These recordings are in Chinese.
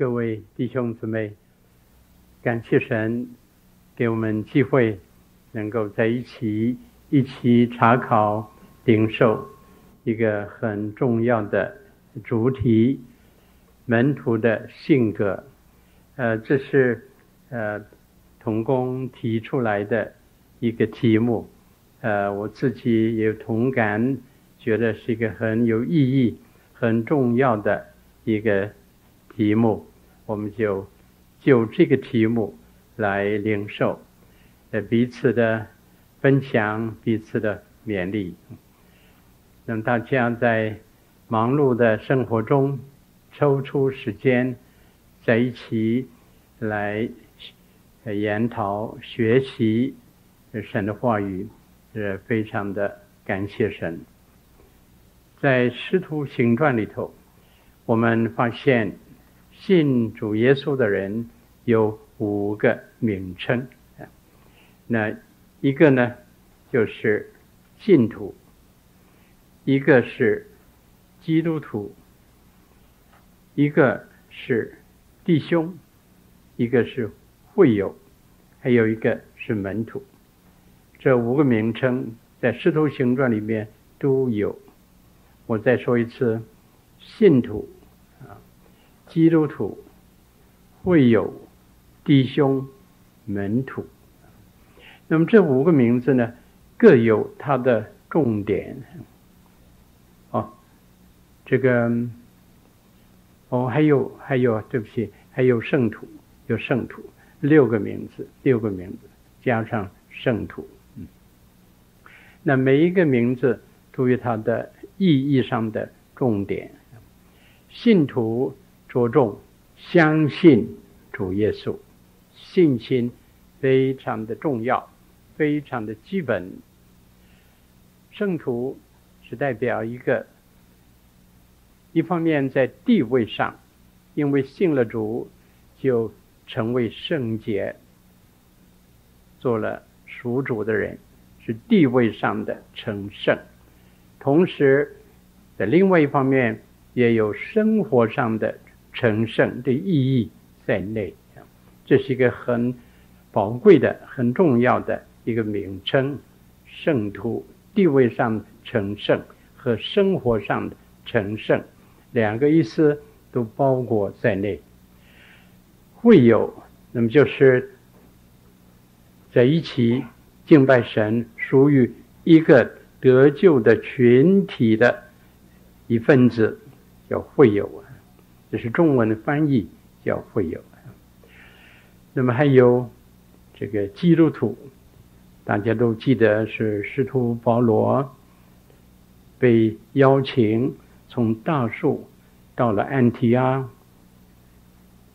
各位弟兄姊妹，感谢神给我们机会，能够在一起一起查考领受一个很重要的主题——门徒的性格。呃，这是呃童工提出来的一个题目，呃，我自己也有同感，觉得是一个很有意义、很重要的一个题目。我们就就这个题目来领受，呃，彼此的分享，彼此的勉励。让大家在忙碌的生活中抽出时间，在一起来研讨、学习神的话语，是非常的感谢神。在《师徒行传》里头，我们发现。信主耶稣的人有五个名称，那一个呢，就是信徒，一个是基督徒，一个是弟兄，一个是会友，还有一个是门徒。这五个名称在《师徒行传》里面都有。我再说一次，信徒。基督徒、会友、弟兄、门徒，那么这五个名字呢，各有它的重点。哦，这个，哦，还有还有，对不起，还有圣徒，有圣徒，六个名字，六个名字加上圣徒，那每一个名字都有它的意义上的重点，信徒。着重相信主耶稣，信心非常的重要，非常的基本。圣徒是代表一个，一方面在地位上，因为信了主，就成为圣洁，做了属主的人，是地位上的成圣。同时，在另外一方面，也有生活上的。成圣的意义在内，这是一个很宝贵的、很重要的一个名称。圣徒地位上成圣和生活上的成圣，两个意思都包括在内。会友，那么就是在一起敬拜神，属于一个得救的群体的一份子，叫会友啊。这是中文的翻译，叫会有。那么还有这个基督徒，大家都记得是使徒保罗被邀请从大数到了安提阿，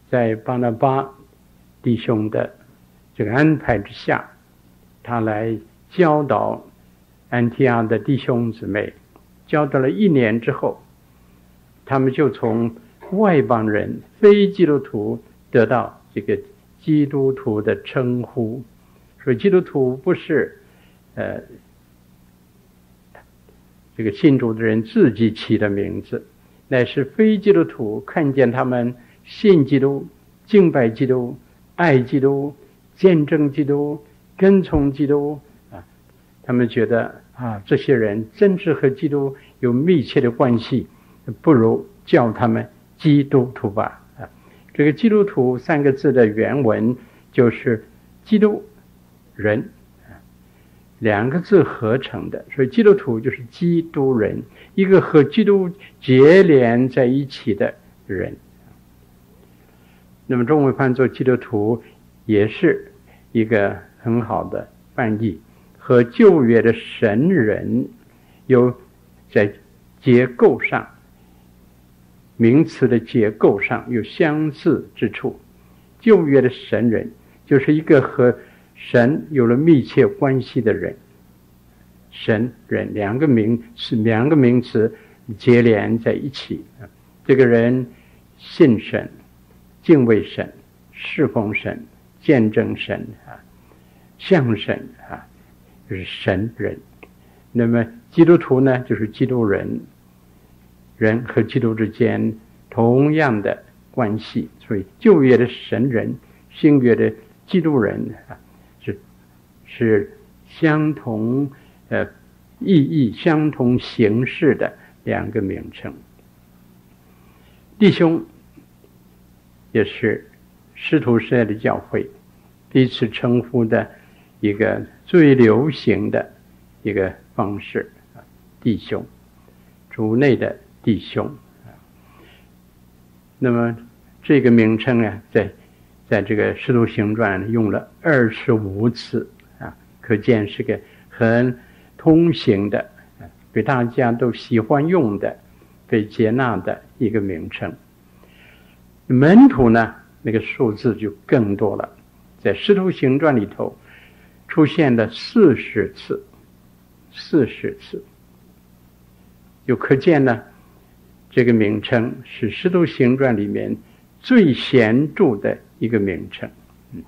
在巴拿巴弟兄的这个安排之下，他来教导安提阿的弟兄姊妹，教导了一年之后，他们就从外邦人、非基督徒得到这个基督徒的称呼，所以基督徒不是呃这个信主的人自己起的名字，乃是非基督徒看见他们信基督、敬拜基督、爱基督、见证基督、跟从基督啊，他们觉得啊，这些人真是和基督有密切的关系，不如叫他们。基督徒吧，啊，这个“基督徒”三个字的原文就是“基督人”，两个字合成的，所以基督徒就是基督人，一个和基督结连在一起的人。那么中文翻作“基督徒”也是一个很好的翻译，和旧约的神人有在结构上。名词的结构上有相似之处。旧约的神人就是一个和神有了密切关系的人。神人两个名是两个名词接连在一起。这个人信神、敬畏神、侍奉神、见证神啊，像神啊，就是神人。那么基督徒呢，就是基督人。人和基督之间同样的关系。所以旧约的神人，新约的基督人啊，是是相同呃意义、相同形式的两个名称。弟兄，也是师徒时代的教会彼此称呼的一个最流行的一个方式，弟兄，主内的弟兄。那么这个名称啊，在在这个《使徒行传》用了二十五次啊，可见是个很通行的，被大家都喜欢用的、被接纳的一个名称。门徒呢，那个数字就更多了，在《使徒行传》里头出现了四十次，四十次，就可见呢。这个名称是《使徒行传》里面最显著的一个名称。嗯，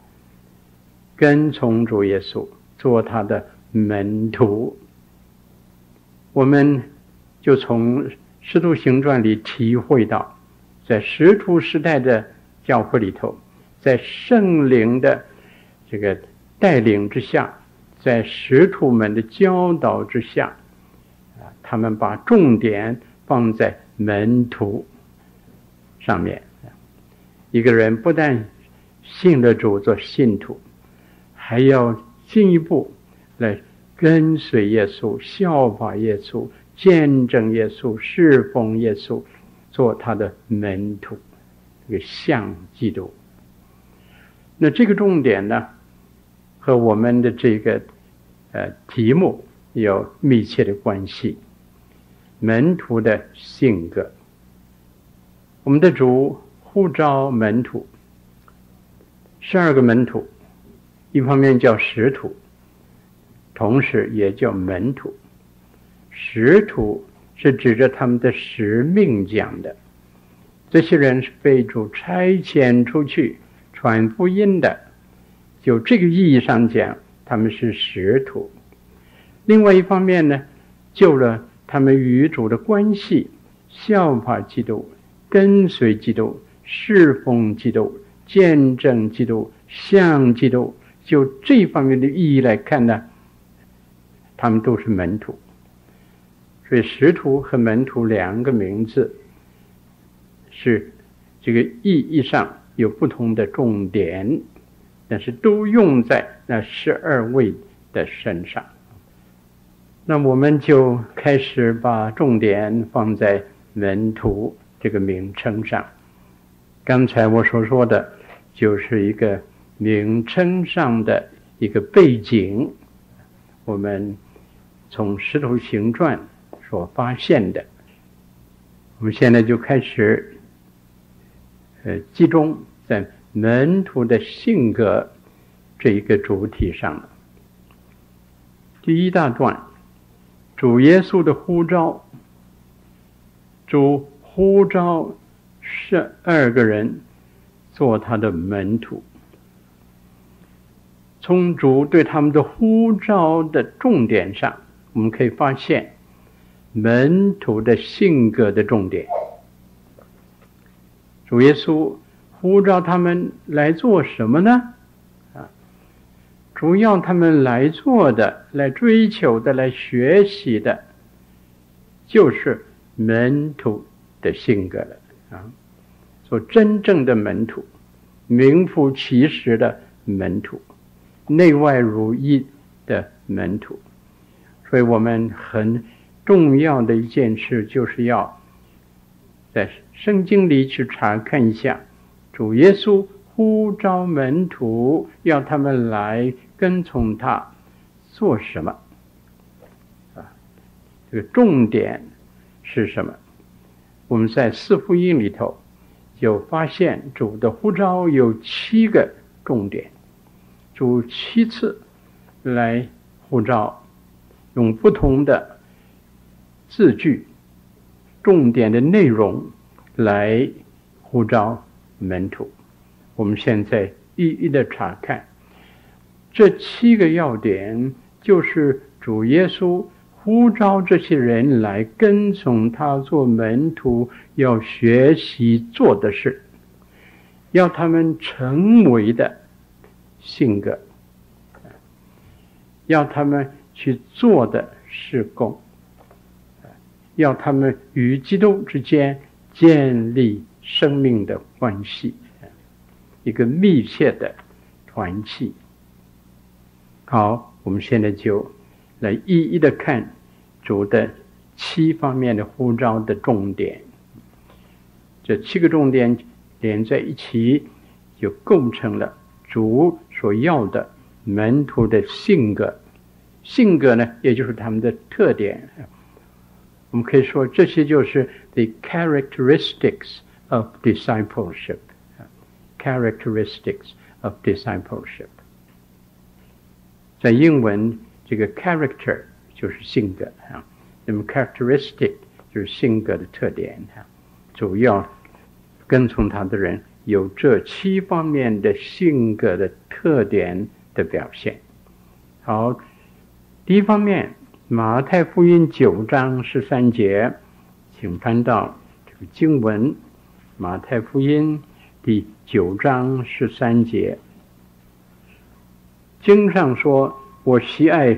跟从主耶稣，做他的门徒，我们就从《使徒行传》里体会到，在使徒时代的教会里头，在圣灵的这个带领之下，在使徒们的教导之下，啊，他们把重点放在。门徒上面，一个人不但信了主做信徒，还要进一步来跟随耶稣、效法耶稣、见证耶稣、侍奉耶稣，做他的门徒，这个像基督。那这个重点呢，和我们的这个呃题目有密切的关系。门徒的性格，我们的主呼召门徒，十二个门徒，一方面叫使徒，同时也叫门徒。使徒是指着他们的使命讲的，这些人是被主差遣出去传福音的，就这个意义上讲，他们是使徒。另外一方面呢，救了。他们与主的关系，效法基督，跟随基督，侍奉基督，见证基督，像基督，就这方面的意义来看呢，他们都是门徒。所以，使徒和门徒两个名字是这个意义上有不同的重点，但是都用在那十二位的身上。那我们就开始把重点放在门徒这个名称上。刚才我所说的，就是一个名称上的一个背景。我们从《石头形传》所发现的，我们现在就开始，呃，集中在门徒的性格这一个主体上了。第一大段。主耶稣的呼召，主呼召十二个人做他的门徒。从主对他们的呼召的重点上，我们可以发现门徒的性格的重点。主耶稣呼召他们来做什么呢？主要他们来做的、来追求的、来学习的，就是门徒的性格了啊！做真正的门徒，名副其实的门徒，内外如一的门徒。所以我们很重要的一件事，就是要在圣经里去查看一下主耶稣。呼召门徒，要他们来跟从他，做什么？啊，这个重点是什么？我们在四福音里头就发现，主的呼召有七个重点，主七次来呼召，用不同的字句、重点的内容来呼召门徒。我们现在一一的查看，这七个要点，就是主耶稣呼召这些人来跟从他做门徒，要学习做的事，要他们成为的性格，要他们去做的事工，要他们与基督之间建立生命的关系，一个密切的团契。好，我们现在就来一一的看主的七方面的呼召的重点。这七个重点连在一起，就构成了主所要的门徒的性格。性格呢，也就是他们的特点。我们可以说，这些就是 the characteristics of discipleship。characteristics of discipleship。在英文，这个 character 就是性格啊，那么 characteristic 就是性格的特点啊。主要跟从他的人有这七方面的性格的特点的表现。好，第一方面，马太福音九章十三节，请翻到这个经文，马太福音第九章十三节。经上说：“我喜爱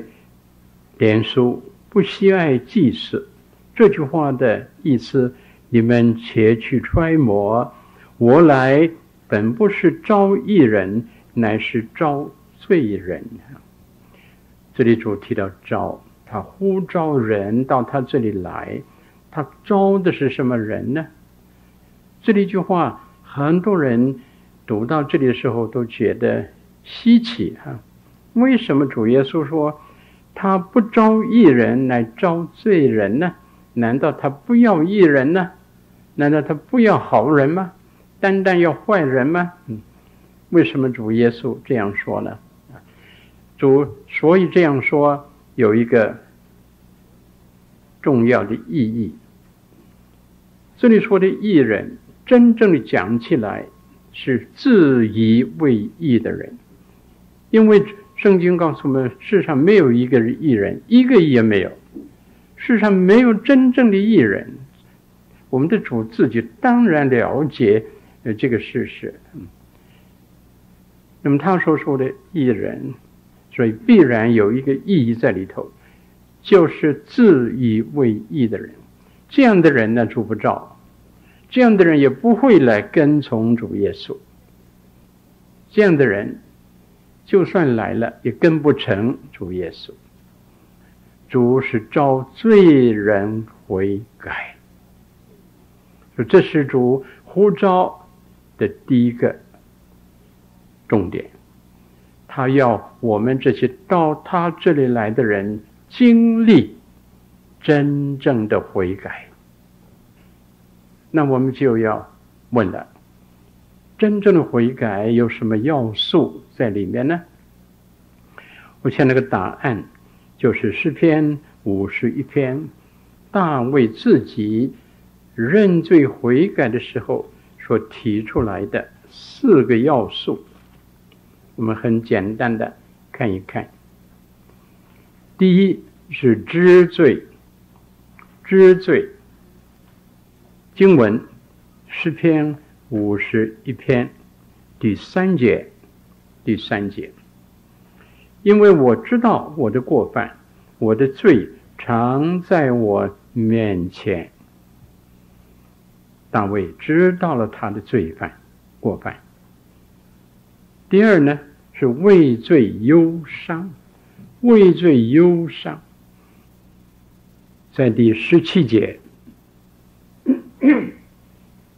怜恤，不喜爱祭祀。”这句话的意思，你们且去揣摩。我来本不是招义人，乃是招罪人。这里主提到招，他呼召人到他这里来，他招的是什么人呢？这里一句话，很多人读到这里的时候都觉得稀奇哈。为什么主耶稣说他不招义人，来招罪人呢？难道他不要义人呢？难道他不要好人吗？单单要坏人吗？嗯，为什么主耶稣这样说呢？主所以这样说有一个重要的意义。这里说的义人，真正的讲起来是自以为义的人，因为。圣经告诉我们，世上没有一个义人，一个也没有。世上没有真正的艺人。我们的主自己当然了解呃这个事实。那么他所说的艺人，所以必然有一个意义在里头，就是自以为义的人。这样的人呢，主不照，这样的人也不会来跟从主耶稣。这样的人。就算来了，也跟不成主耶稣。主是召罪人悔改，说这是主呼召的第一个重点。他要我们这些到他这里来的人经历真正的悔改。那我们就要问了。真正的悔改有什么要素在里面呢？我想那个答案就是诗篇五十一篇，大卫自己认罪悔改的时候所提出来的四个要素。我们很简单的看一看。第一是知罪，知罪。经文诗篇。五十一篇第三节，第三节，因为我知道我的过犯，我的罪常在我面前。大卫知道了他的罪犯过犯。第二呢，是畏罪忧伤，畏罪忧伤，在第十七节，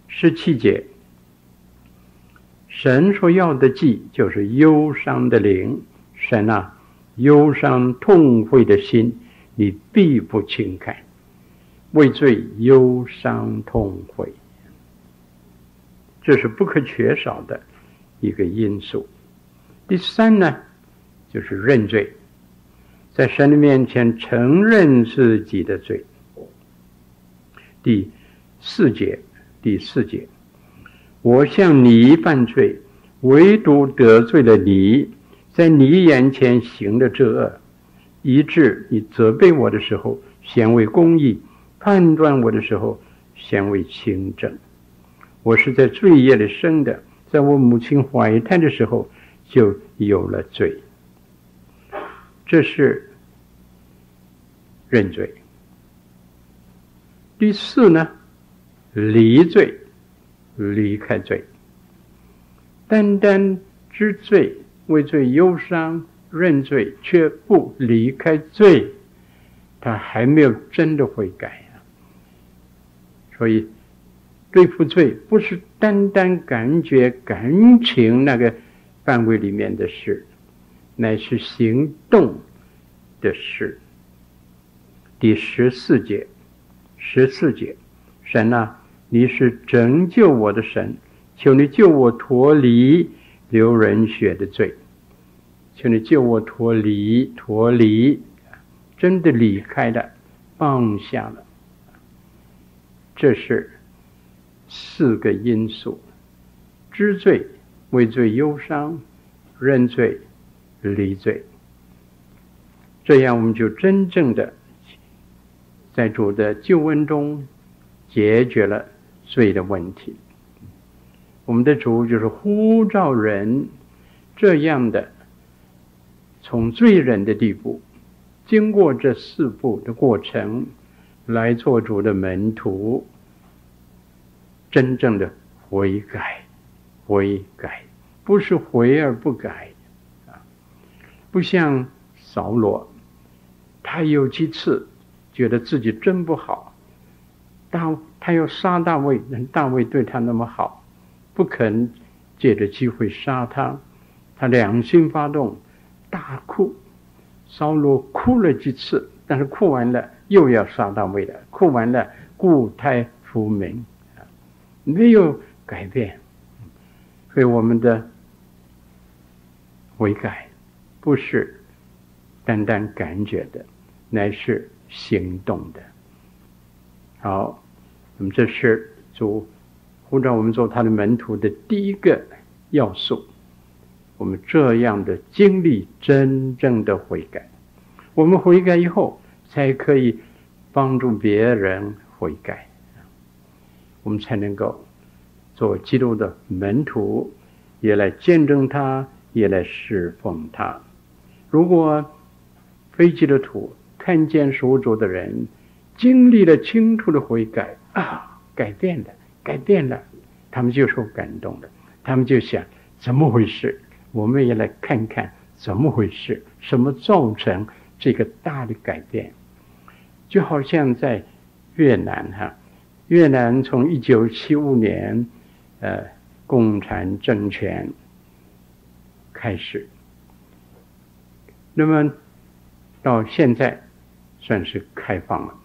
十七节。神所要的祭就是忧伤的灵，神啊，忧伤痛悔的心，你必不轻看，为罪忧伤痛悔，这是不可缺少的一个因素。第三呢，就是认罪，在神的面前承认自己的罪。第四节，第四节。我向你犯罪，唯独得罪了你，在你眼前行了这恶，以致你责备我的时候显为公义，判断我的时候显为清正。我是在罪业里生的，在我母亲怀胎的时候就有了罪。这是认罪。第四呢，离罪，离开罪。单单知罪，为罪忧伤，认罪却不离开罪，他还没有真的悔改呀、啊。所以，对付罪不是单单感觉、感情那个范围里面的事，乃是行动的事。第十四节，十四节，神啊，你是拯救我的神。求你救我脱离流人血的罪，求你救我脱离脱离，真的离开了，放下了。这是四个因素：知罪、为罪忧伤、认罪、离罪。这样，我们就真正的在主的救恩中解决了罪的问题。我们的主就是呼召人这样的，从罪人的地步，经过这四步的过程，来做主的门徒，真正的悔改，悔改，不是悔而不改啊！不像扫罗，他有几次觉得自己真不好，大他要杀大卫，人大卫对他那么好。不肯借着机会杀他，他良心发动，大哭。扫罗哭了几次，但是哭完了又要杀大卫了，哭完了故态复萌，没有改变。所以我们的悔改不是单单感觉的，乃是行动的。好，那么这是主。呼召我们做他的门徒的第一个要素，我们这样的经历真正的悔改，我们悔改以后，才可以帮助别人悔改，我们才能够做基督的门徒，也来见证他，也来侍奉他。如果非基督徒看见属主的人经历了清楚的悔改啊，改变了。改变了，他们就受感动了。他们就想，怎么回事？我们也来看看怎么回事，什么造成这个大的改变？就好像在越南哈，越南从一九七五年，呃，共产政权开始，那么到现在算是开放了，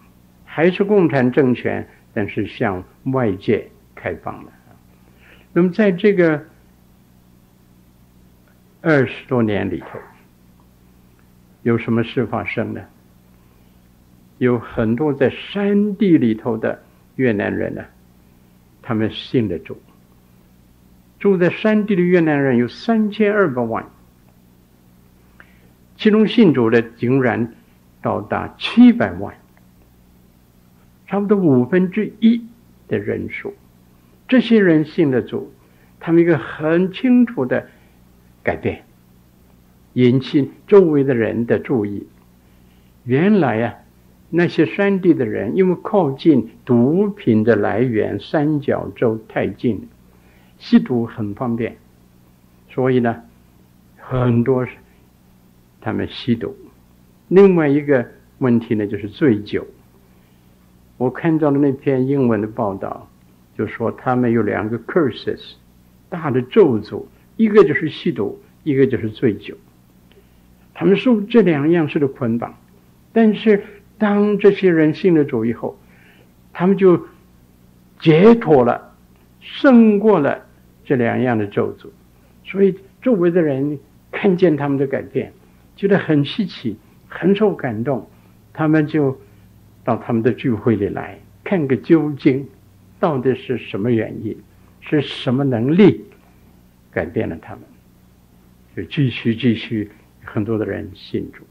还是共产政权。但是向外界开放了。那么在这个二十多年里头，有什么事发生呢？有很多在山地里头的越南人呢，他们信的主。住在山地的越南人有三千二百万，其中信主的竟然到达七百万。差不多五分之一的人数，这些人信了主，他们一个很清楚的改变，引起周围的人的注意。原来啊，那些山地的人因为靠近毒品的来源三角洲太近，吸毒很方便，所以呢，很多他们吸毒。另外一个问题呢，就是醉酒。我看到的那篇英文的报道，就说他们有两个 curses，大的咒诅，一个就是吸毒，一个就是醉酒。他们受这两样事的捆绑，但是当这些人信了主以后，他们就解脱了，胜过了这两样的咒诅。所以周围的人看见他们的改变，觉得很稀奇，很受感动，他们就。到他们的聚会里来看个究竟，到底是什么原因，是什么能力改变了他们，就继续继续，很多的人信主。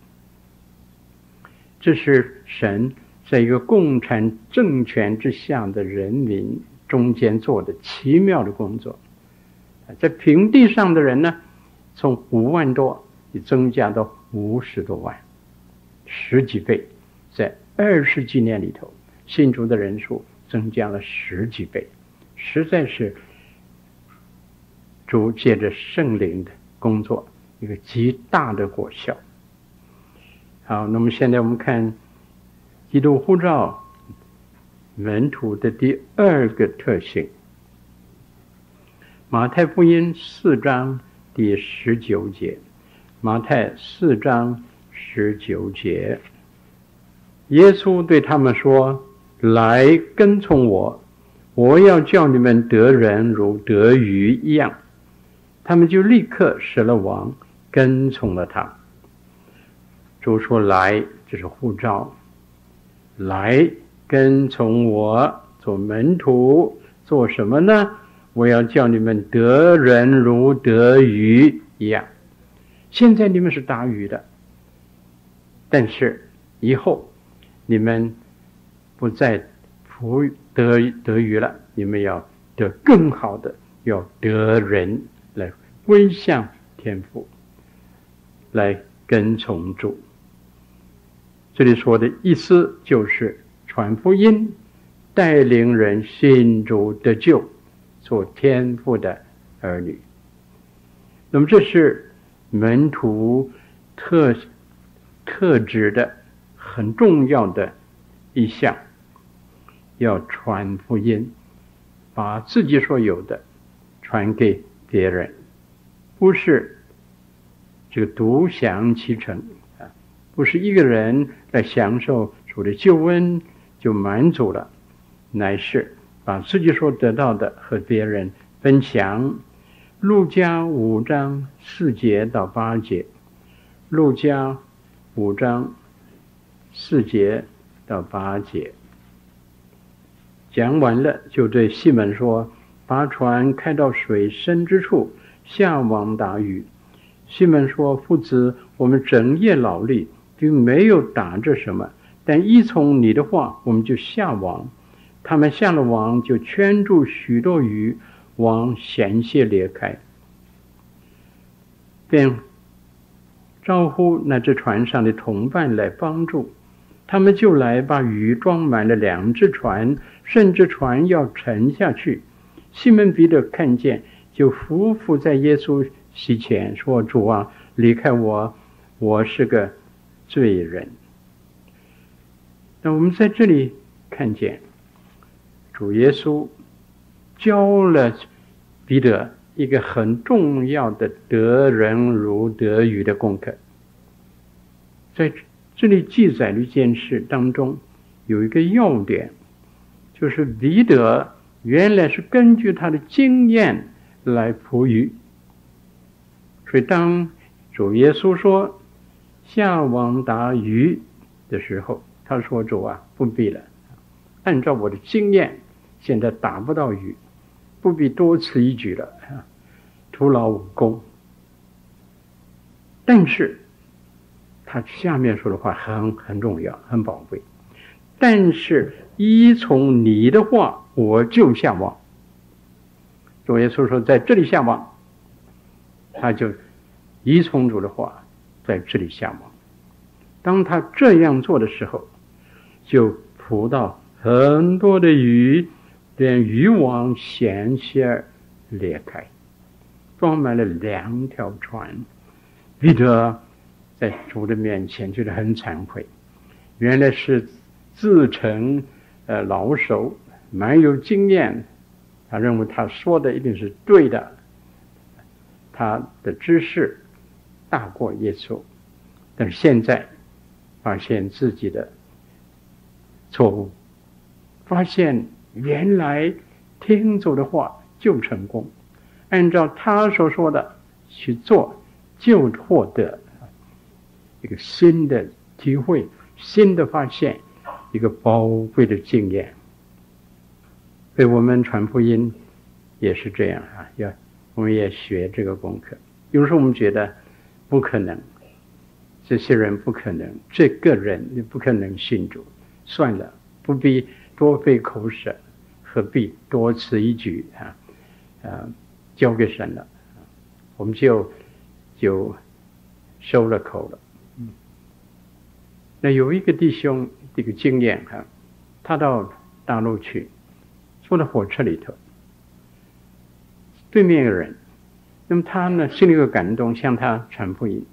这是神在一个共产政权之下的人民中间做的奇妙的工作。在平地上的人呢，从五万多增加到五十多万，十几倍，在二十几年里头，信主的人数增加了十几倍，实在是主借着圣灵的工作，一个极大的果效。好，那么现在我们看基督护照门徒的第二个特性。马太福音四章第十九节，马太四章十九节，耶稣对他们说：“来跟从我，我要叫你们得人如得鱼一样。”他们就立刻舍了网，跟从了他。主说：“来，这是呼召，来跟从我做门徒，做什么呢？我要叫你们得人如得鱼一样。现在你们是打鱼的，但是以后你们不再福得得鱼了，你们要得更好的，要得人来归向天父，来跟从主。”这里说的意思就是传福音，带领人信主得救，做天父的儿女。那么这是门徒特特指的很重要的一项，要传福音，把自己所有的传给别人，不是这个独享其成啊。不是一个人来享受主的救恩就满足了，乃是把自己所得到的和别人分享。路加五章四节到八节，路加五章四节到八节，讲完了，就对西门说：“把船开到水深之处，下网打鱼。”西门说：“夫子，我们整夜劳力。”并没有打着什么，但依从你的话，我们就下网。他们下了网，就圈住许多鱼，网险些裂开。便招呼那只船上的同伴来帮助，他们就来把鱼装满了两只船，甚至船要沉下去。西门彼得看见，就俯伏在耶稣膝前说：“主啊，离开我，我是个。”罪人。那我们在这里看见，主耶稣教了彼得一个很重要的得人如得鱼的功课。在这里记载的一件事当中，有一个要点，就是彼得原来是根据他的经验来捕鱼，所以当主耶稣说。下网打鱼的时候，他说：“主啊，不必了。按照我的经验，现在打不到鱼，不必多此一举了，徒劳无功。”但是，他下面说的话很很重要，很宝贵。但是依从你的话，我就下网。主耶稣说：“在这里下网。”他就依从主的话。在这里下网，当他这样做的时候，就捕到很多的鱼，连渔网险些裂开，装满了两条船。彼得在主的面前觉得很惭愧，原来是自称呃老手，蛮有经验，他认为他说的一定是对的，他的知识。大过耶稣，但是现在发现自己的错误，发现原来听主的话就成功，按照他所说的去做，就获得一个新的体会、新的发现、一个宝贵的经验。所以我们传福音也是这样啊，要我们也学这个功课。有时候我们觉得。不可能，这些人不可能，这个人你不可能信主，算了，不必多费口舌，何必多此一举啊？啊，交给神了，我们就就收了口了。那有一个弟兄这个经验哈，他到大陆去，坐在火车里头，对面有人，那么他呢心里有感动，向他传福音，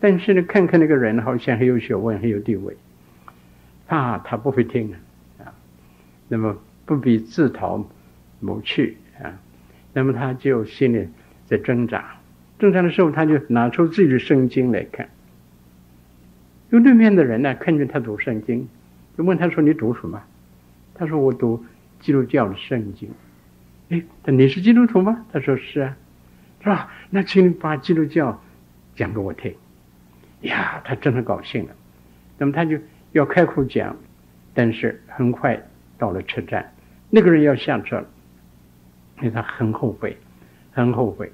但是呢看看那个人好像很有学问，很有地位，啊，他不会听啊，那么不必自讨没趣啊。那么他就心里在挣扎，挣扎的时候，他就拿出自己的圣经来看。对面的人呢，看见他读圣经，就问他说：“你读什么？”他说：“我读基督教的圣经。”哎，他你是基督徒吗？他说：“是啊。”是吧？那请你把基督教讲给我听。呀，他真的高兴了。那么他就要开口讲，但是很快到了车站，那个人要下车了。因为他很后悔，很后悔。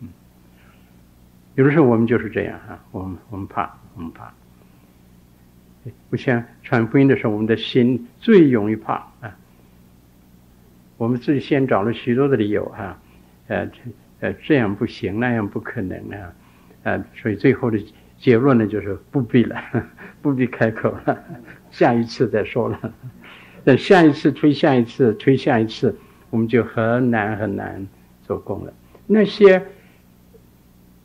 嗯，有的时候我们就是这样啊，我们我们怕，我们怕。不像传福音的时候，我们的心最容易怕啊。我们自己先找了许多的理由哈，呃呃，这样不行，那样不可能啊，呃，所以最后的结论呢，就是不必了，不必开口了，下一次再说了。等下一次推下一次推下一次。我们就很难很难做工了。那些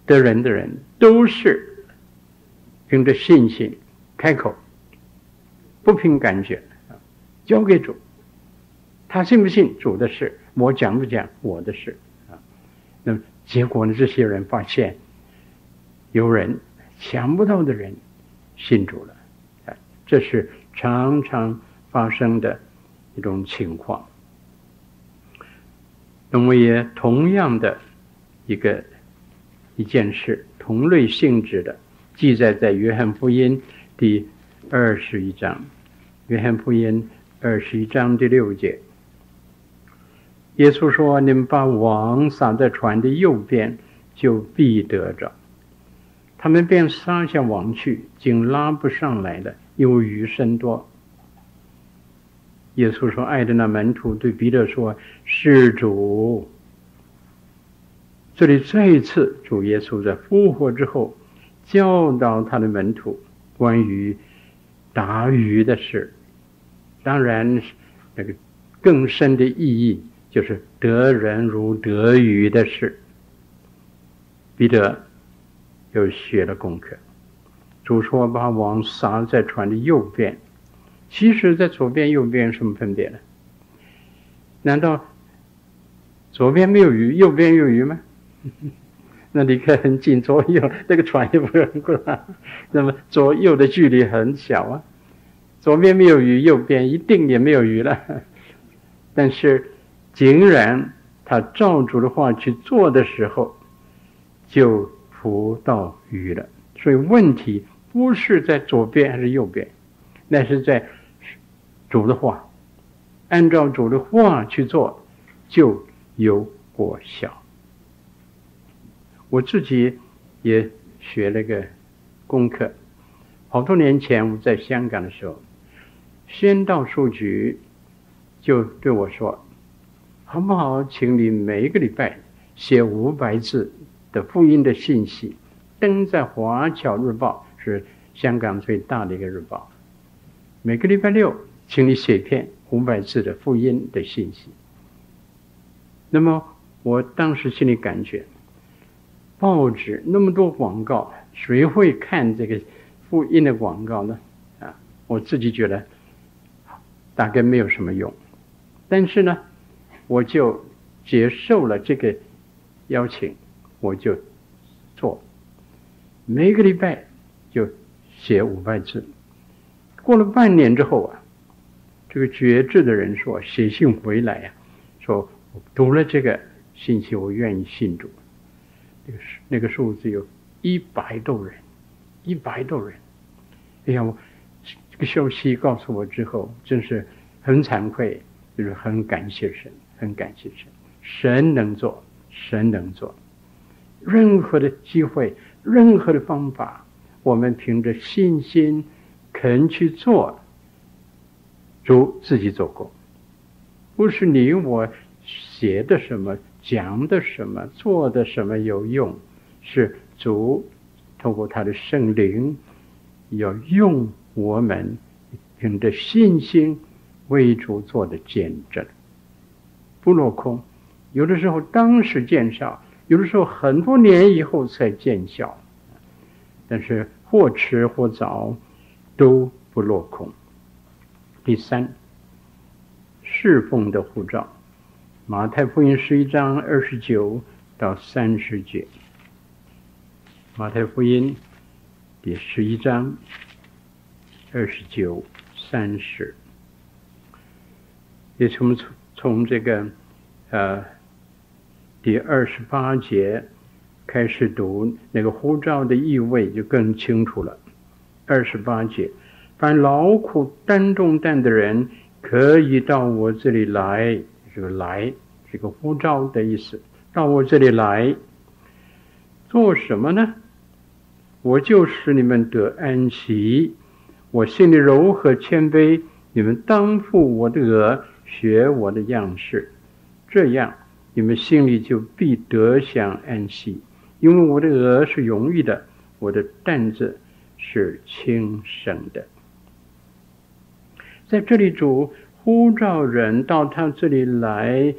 得人的人都是凭着信心开口，不凭感觉，交给主。他信不信主的事，我讲不讲我的事啊？那么结果呢？这些人发现有人想不到的人信主了啊！这是常常发生的一种情况。那么也同样的一个一件事，同类性质的，记载在约翰福音第二十一章。约翰福音二十一章第六节，耶稣说：“你们把网撒在船的右边，就必得着。”他们便撒下网去，竟拉不上来了，因为鱼甚多。耶稣说：“爱的那门徒对彼得说：‘是主。’这里再一次，主耶稣在复活之后教导他的门徒关于打鱼的事。当然，那个更深的意义就是得人如得鱼的事。彼得又学了功课。主说：‘把网撒在船的右边。’”其实，在左边、右边有什么分别呢？难道左边没有鱼，右边有鱼吗？那离开很近，左右那个船也不能过来。那么左右的距离很小啊，左边没有鱼，右边一定也没有鱼了。但是，竟然他照主的话去做的时候，就捕到鱼了。所以问题不是在左边还是右边，那是在。主的话，按照主的话去做，就有果效。我自己也学了个功课。好多年前我在香港的时候，宣道书局就对我说：“好不好，请你每一个礼拜写五百字的福音的信息，登在《华侨日报》，是香港最大的一个日报。每个礼拜六。”请你写一篇五百字的福音的信息。那么我当时心里感觉，报纸那么多广告，谁会看这个复印的广告呢？啊，我自己觉得大概没有什么用。但是呢，我就接受了这个邀请，我就做，每个礼拜就写五百字。过了半年之后啊。这个绝志的人说：“写信回来呀、说读了这个信息，我愿意信主。那个数那个数字有一百多人，一百多人。哎呀，我这个消息告诉我之后，真是很惭愧，就是很感谢神，很感谢神。神能做，神能做，任何的机会，任何的方法，我们凭着信心肯去做。”主自己做过，不是你我写的什么讲的什么，做的什么有用，是主透过他的圣灵要用我们凭着信心为主做的见证，不落空。有的时候当时见效，有的时候很多年以后才见效，但是或迟或早都不落空。第三，侍奉的护照。马太福音十一章二十九到三十节。马太福音第十一章二十九、三十，也从从从这个呃第二十八节开始读，那个呼召的意味就更清楚了。二十八节，凡劳苦担重担的人，可以到我这里来。这个来，这个呼召的意思，到我这里来做什么呢？我就使你们得安息。我心里柔和谦卑，你们当负我的轭，学我的样式，这样你们心里就必得享安息。因为我的轭是容易的，我的担子是轻省的。在这里主。呼召人到他这里来，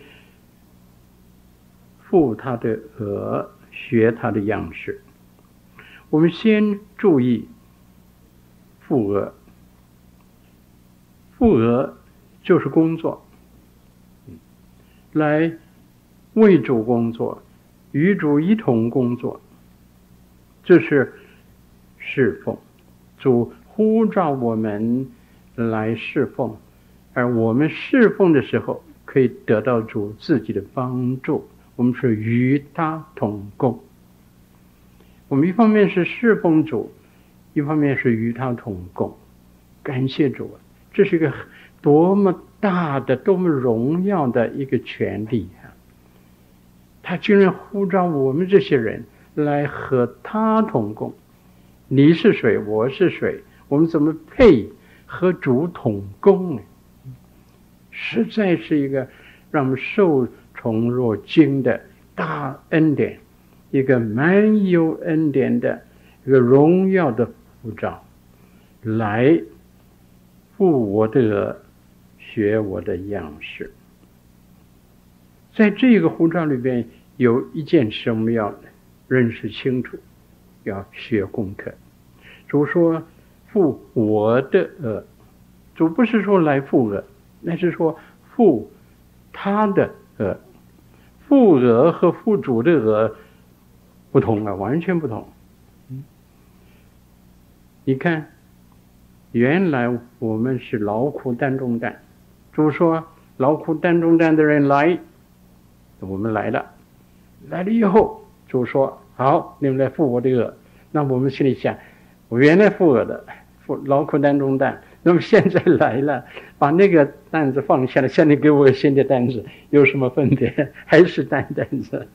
负他的额，学他的样式。我们先注意负额，负额就是工作，来为主工作，与主一同工作，这是侍奉。主呼召我们来侍奉。而我们侍奉的时候，可以得到主自己的帮助。我们是与他同工。我们一方面是侍奉主，一方面是与他同工。感谢主，这是一个多么大的、多么荣耀的一个权利啊！他居然呼召我们这些人来和他同工。你是谁？我是谁？我们怎么配和主同工呢？实在是一个让我们受宠若惊的大恩典，一个满有恩典的一个荣耀的护照，来负我的，学我的样式。在这个护照里边，有一件事我们要认识清楚，要学功课。主说负我的轭，主不是说来负轭。那是说，负他的轭，负额和负主的额不同啊，完全不同。嗯，你看，原来我们是劳苦担重担，主说劳苦担重担的人来，我们来了，来了以后，主说好，你们来负我的轭。那我们心里想，我原来负额的，负劳苦担重担。那么现在来了，把那个担子放下了，现在给我新的担子，有什么分别？还是担担子？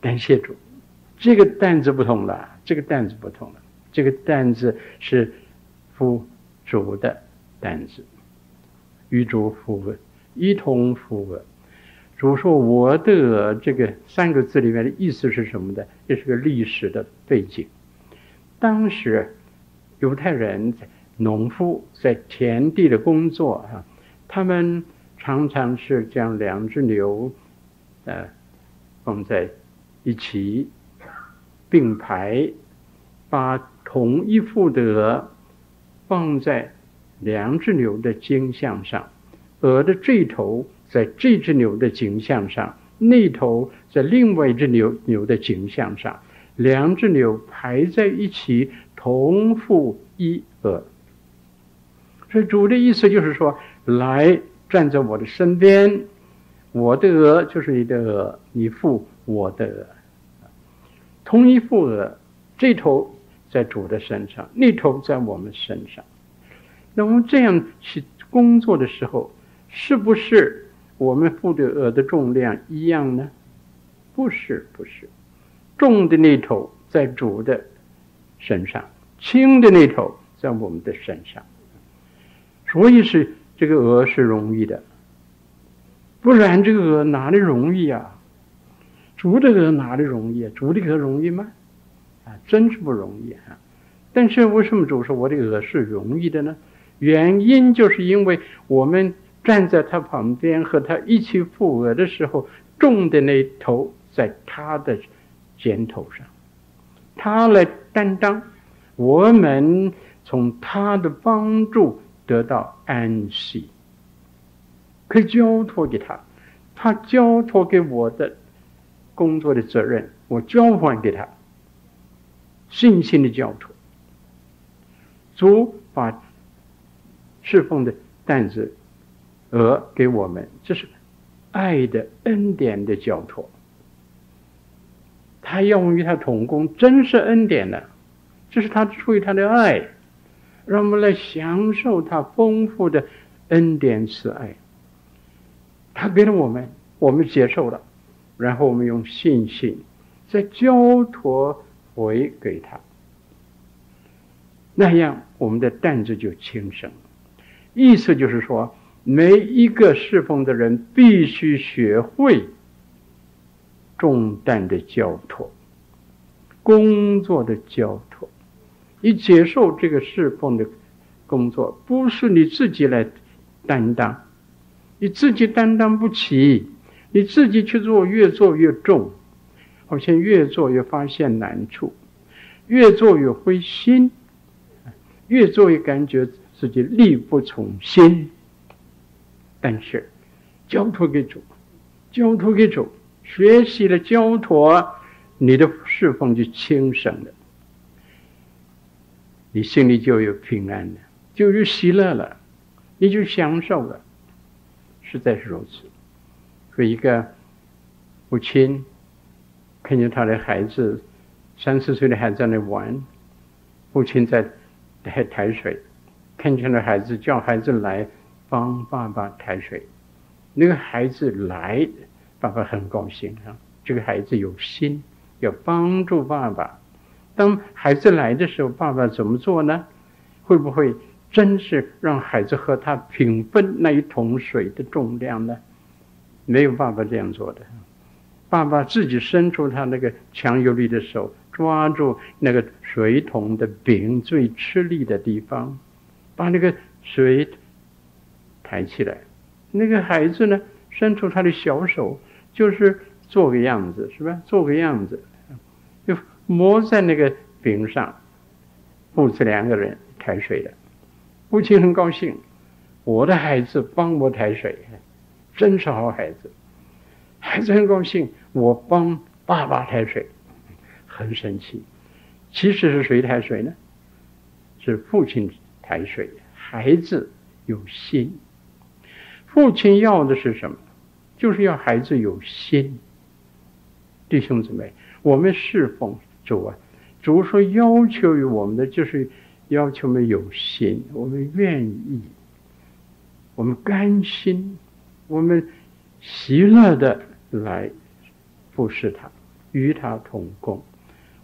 感谢主，这个担子不同了，这个担子不同了，这个担子是负主的担子，与主负轭，一同负轭。主说我的这个三个字里面的意思是什么的？这是个历史的背景。当时犹太人在。农夫在田地的工作啊，他们常常是将两只牛，呃，放在一起并排，把同一副的鹅放在两只牛的颈项上，鹅的这头在这只牛的颈项上，那头在另外一只牛牛的颈项上，两只牛排在一起，同负一额。所以主的意思就是说，来站在我的身边，我的鹅就是你的鹅，你负我的轭，同一副轭，这头在主的身上，那头在我们身上。那我们这样去工作的时候，是不是我们负的轭的重量一样呢？不是，不是，重的那头在主的身上，轻的那头在我们的身上。所以是这个鹅是容易的，不然这个轭哪里容易啊？主的轭哪里容易？主的轭容易吗？啊，真是不容易啊！但是为什么主说我的鹅是容易的呢？原因就是因为我们站在他旁边和他一起负轭的时候，重的那头在他的肩头上，他来担当，我们从他的帮助得到安息，可以交托给他，他交托给我的工作的责任，我交还给他，信心的交托。主把侍奉的担子轭给我们，这是爱的恩典的交托。他要与他同工，真是恩典了。这是他出于他的爱，让我们来享受他丰富的恩典慈爱。他给了我们，我们接受了，然后我们用信心再交托回给他。那样，我们的担子就轻省。意思就是说，每一个侍奉的人必须学会重担的交托，工作的交托。你接受这个侍奉的工作，不是你自己来担当，你自己担当不起，你自己去做，越做越重，好像越做越发现难处，越做越灰心。越做越感觉自己力不从心，但是交托给主，交托给主，学习了交托，你的侍奉就轻省了，你心里就有平安了，就有喜乐了，你就享受了，实在是如此。说一个母亲看见他的孩子三四岁的孩子在那玩，父亲在。抬抬水，看见了孩子，叫孩子来帮爸爸抬水。那个孩子来，爸爸很高兴啊。这个孩子有心，要帮助爸爸。当孩子来的时候，爸爸怎么做呢？会不会真是让孩子和他平分那一桶水的重量呢？没有爸爸这样做的。爸爸自己伸出他那个强有力的手。抓住那个水桶的柄最吃力的地方，把那个水抬起来。那个孩子呢，伸出他的小手，就是做个样子，是吧？做个样子，摸在那个饼上。父子两个人抬水的，父亲很高兴，我的孩子帮我抬水，真是好孩子。孩子很高兴，我帮爸爸抬水。很神奇，其实是谁抬水呢？是父亲抬水。孩子有心，父亲要的是什么？就是要孩子有心。弟兄姊妹，我们侍奉主啊，主说要求于我们的就是要求我们有心，我们愿意，我们甘心，我们喜乐的来服侍他，与他同工。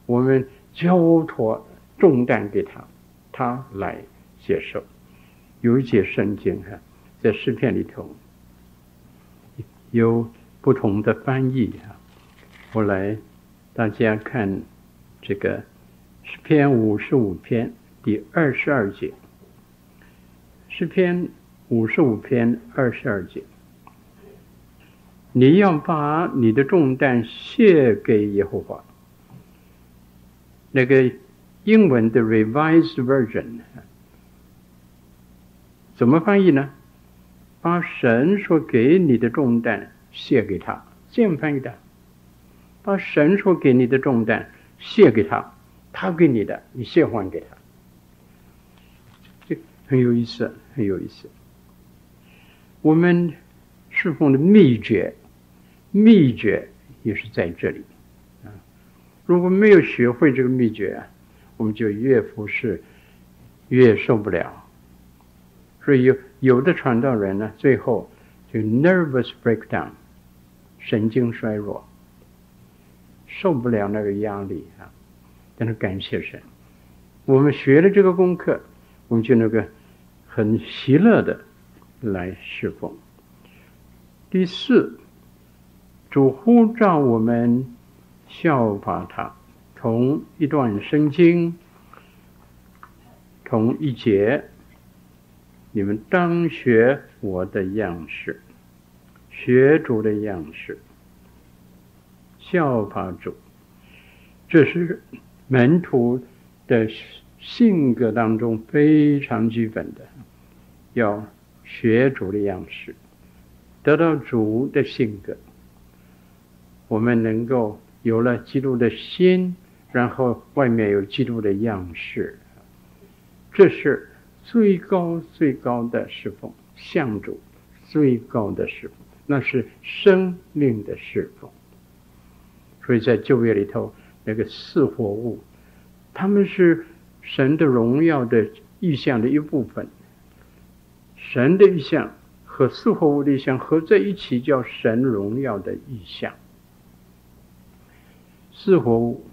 我们交托重担给他，他来接受。有一节圣经哈，在诗篇里头有不同的翻译哈。后来大家看这个诗篇五十五篇第二十二节，诗篇五十五篇二十二节，你要把你的重担卸给耶和华。那个英文的 Revised Version 怎么翻译呢？把神所给你的重担卸给他，这样翻译的。把神所给你的重担卸给他，他给你的，你卸还给他。这很有意思，很有意思。我们侍奉的秘诀，秘诀也是在这里。如果没有学会这个秘诀啊，我们就越服侍越受不了。所以有有的传道人呢，最后就 nervous breakdown，神经衰弱，受不了那个压力啊。但是感谢神，我们学了这个功课，我们就那个很喜乐的来侍奉。第四，主呼召我们效法他，同一段圣经，同一节，你们当学我的样式，学主的样式，效法主。这是门徒的性格当中非常基本的，要学主的样式，得到主的性格。我们能够有了基督的心，然后外面有基督的样式，这是最高最高的侍奉，向主最高的侍奉，那是生命的侍奉。所以在旧约里头，那个四活物，他们是神的荣耀的意象的一部分，神的意象和四活物的意象合在一起，叫神荣耀的意象。四活物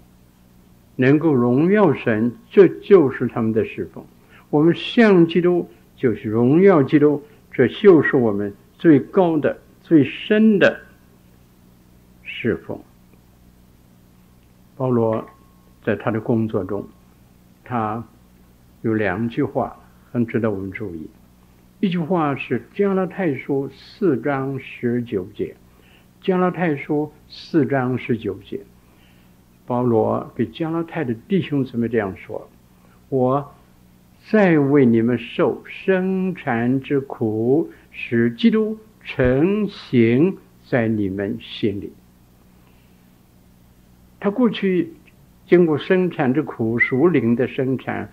能够荣耀神，这就是他们的侍奉。我们向基督，就是荣耀基督，这就是我们最高的、最深的侍奉。保罗在他的工作中，他有两句话很值得我们注意。一句话是《加拉太书》四章十九节，《加拉太书》四章十九节。保罗给加拉太的弟兄姊妹这样说：“我在为你们受生产之苦，使基督成形在你们心里。”他过去经过生产之苦，属灵的生产，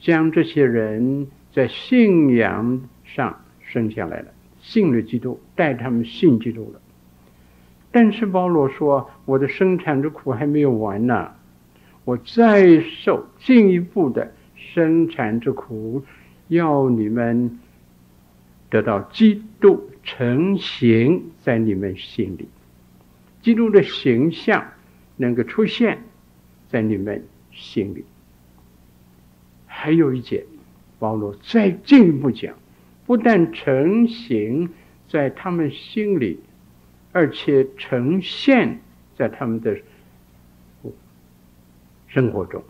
将这些人在信仰上生下来了，信了基督，带他们信基督了。但是保罗说：“我的生产之苦还没有完呢，我再受进一步的生产之苦，要你们得到基督成形在你们心里，基督的形象能够出现在你们心里。”还有一节，保罗再进一步讲，不但成形在他们心里。而且呈现在他们的生活中，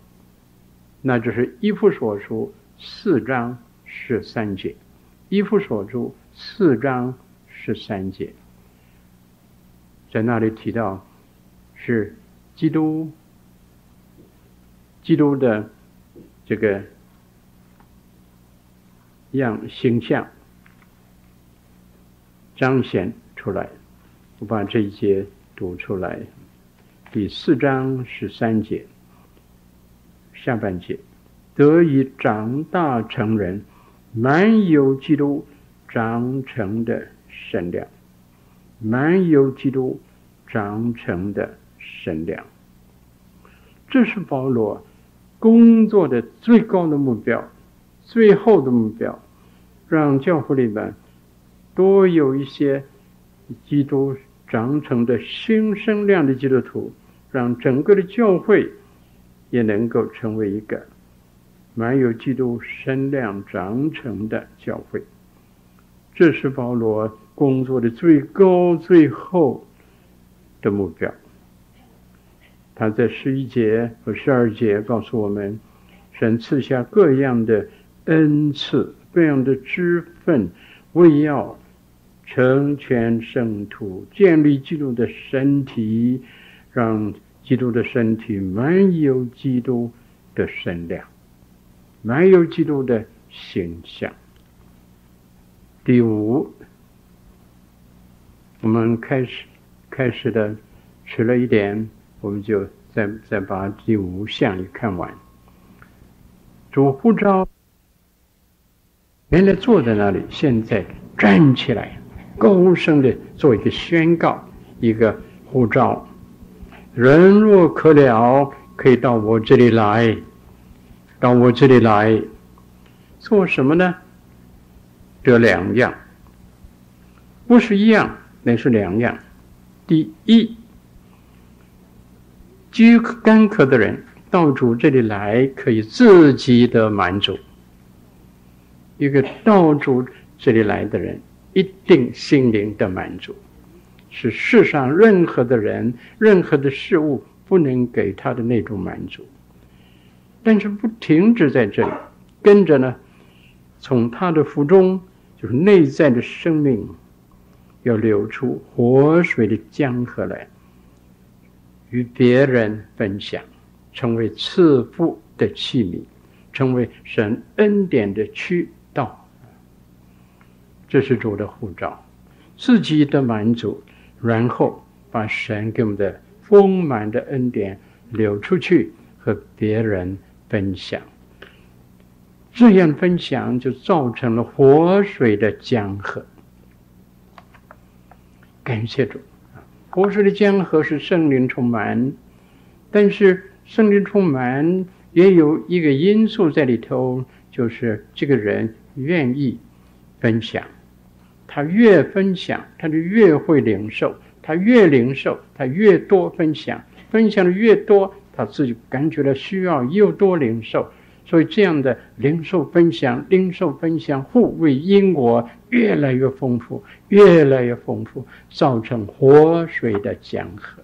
那就是以弗所书四章十三节。以弗所书四章十三节，在那里提到是基督，基督的这个样形象彰显出来。我把这一节读出来，第四章十三节下半节，得以长大成人，满有基督长成的身量，满有基督长成的身量。这是保罗工作的最高的目标，最后的目标，让教会里面多有一些基督。长成的新生量的基督徒，让整个的教会也能够成为一个满有基督身量长成的教会。这是保罗工作的最高、最后的目标。他在十一节和十二节告诉我们，神赐下各样的恩赐、各样的职分，为要。成全圣徒，建立基督的身体，让基督的身体满有基督的身量，满有基督的形象。第五，我们开始开始的迟了一点，我们就再再把第五项也看完。主呼召，原来坐在那里，现在站起来。高声的做一个宣告，一个呼召：人若渴了，可以到我这里来，到我这里来，做什么呢？这两样，不是一样，那是两样。第一，饥渴干渴的人到主这里来，可以自己的满足。一个到主这里来的人。一定心灵的满足，是世上任何的人、任何的事物不能给他的那种满足。但是不停止在这里，跟着呢，从他的腹中，就是内在的生命，要流出活水的江河来，与别人分享，成为赐福的器皿，成为神恩典的渠道。这是主的护照，自己的满足，然后把神给我们的丰满的恩典流出去，和别人。分享，这样分享就造成了活水的江河。感谢主，活水的江河是圣灵充满，但是圣灵充满也有一个因素在里头，就是这个人愿意分享。他越分享，他就越会领受；他越领受，他越多分享。分享的越多。他自己感觉到需要又多领受，所以这样的零售分享、零售分享互为因果，越来越丰富，越来越丰富，造成活水的江河。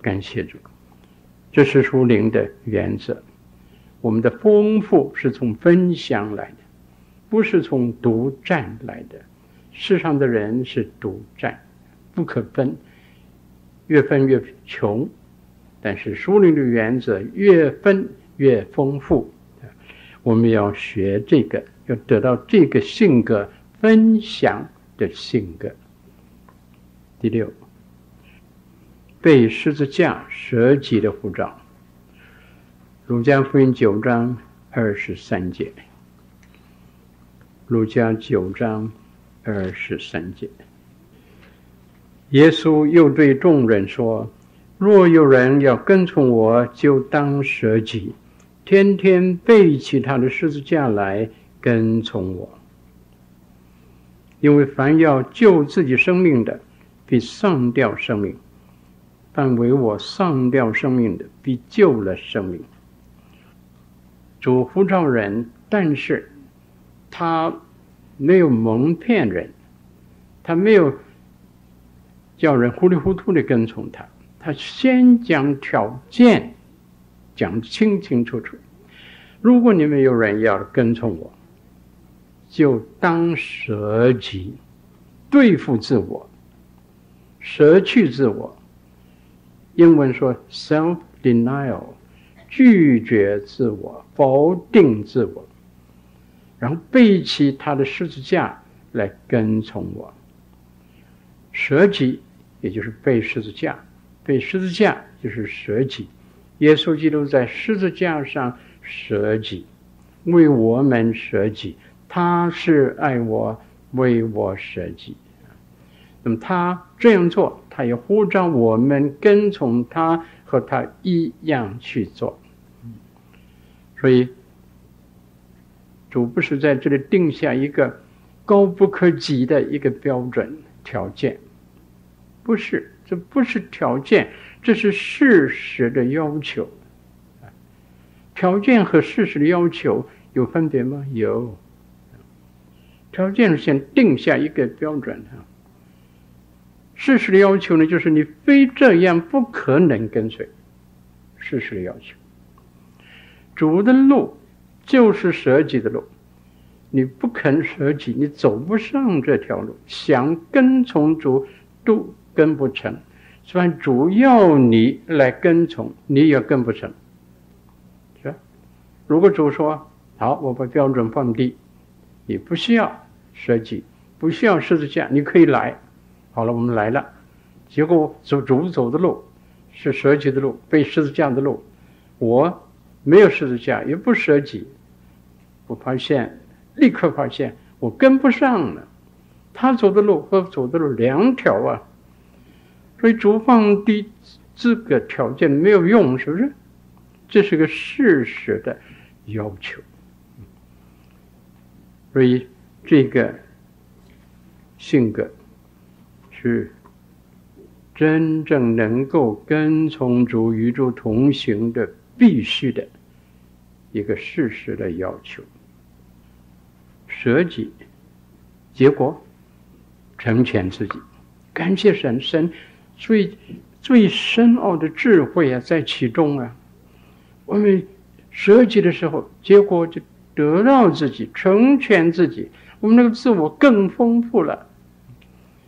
感谢主，这是属灵的原则。我们的丰富是从分享来的，不是从独占来的。世上的人是独占，不可分，越分越穷。但是属灵的原则越分越丰富，我们要学这个，要得到这个性格分享的性格。第六，被十字架舍己的护照。儒家福音九章二十三节。儒家九章二十三节。耶稣又对众人说。若有人要跟从我，就当舍己，天天背起他的十字架来跟从我。因为凡要救自己生命的，必丧掉生命；但为我丧掉生命的，必救了生命。主呼召人，但是他没有蒙骗人，他没有叫人糊里糊涂的跟从他。他先讲条件，讲清清楚楚。如果你们有人要跟从我，就当舍己，对付自我，舍去自我。英文说 self-denial，拒绝自我，否定自我，然后背起他的十字架来跟从我。舍己，也就是背十字架。背十字架就是舍己，耶稣基督在十字架上舍己，为我们舍己，他是爱我，为我舍己。那么他这样做，他也呼召我们跟从他，和他一样去做。所以主不是在这里定下一个高不可及的一个标准条件，不是。这不是条件，这是事实的要求。条件和事实的要求有分别吗？有。条件是先定下一个标准哈。事实的要求呢，就是你非这样不可能跟随。事实的要求。主的路就是舍己的路，你不肯舍己，你走不上这条路。想跟从主都。跟不成，虽然主要你来跟从，你也跟不成，是吧？如果主说好，我把标准放低，你不需要舍己，不需要十字架，你可以来。好了，我们来了，结果走主走的路是舍己的路，背十字架的路，我没有十字架，也不舍己，我发现立刻发现我跟不上了，他走的路和走的路两条啊。所以主放低这个条件没有用，是不是？这是个事实的要求。所以这个性格是真正能够跟从主与主同行的必须的一个事实的要求。舍己，结果成全自己。感谢神，神最最深奥的智慧啊，在其中啊。我们舍己的时候，结果就得到自己，成全自己，我们那个自我更丰富了。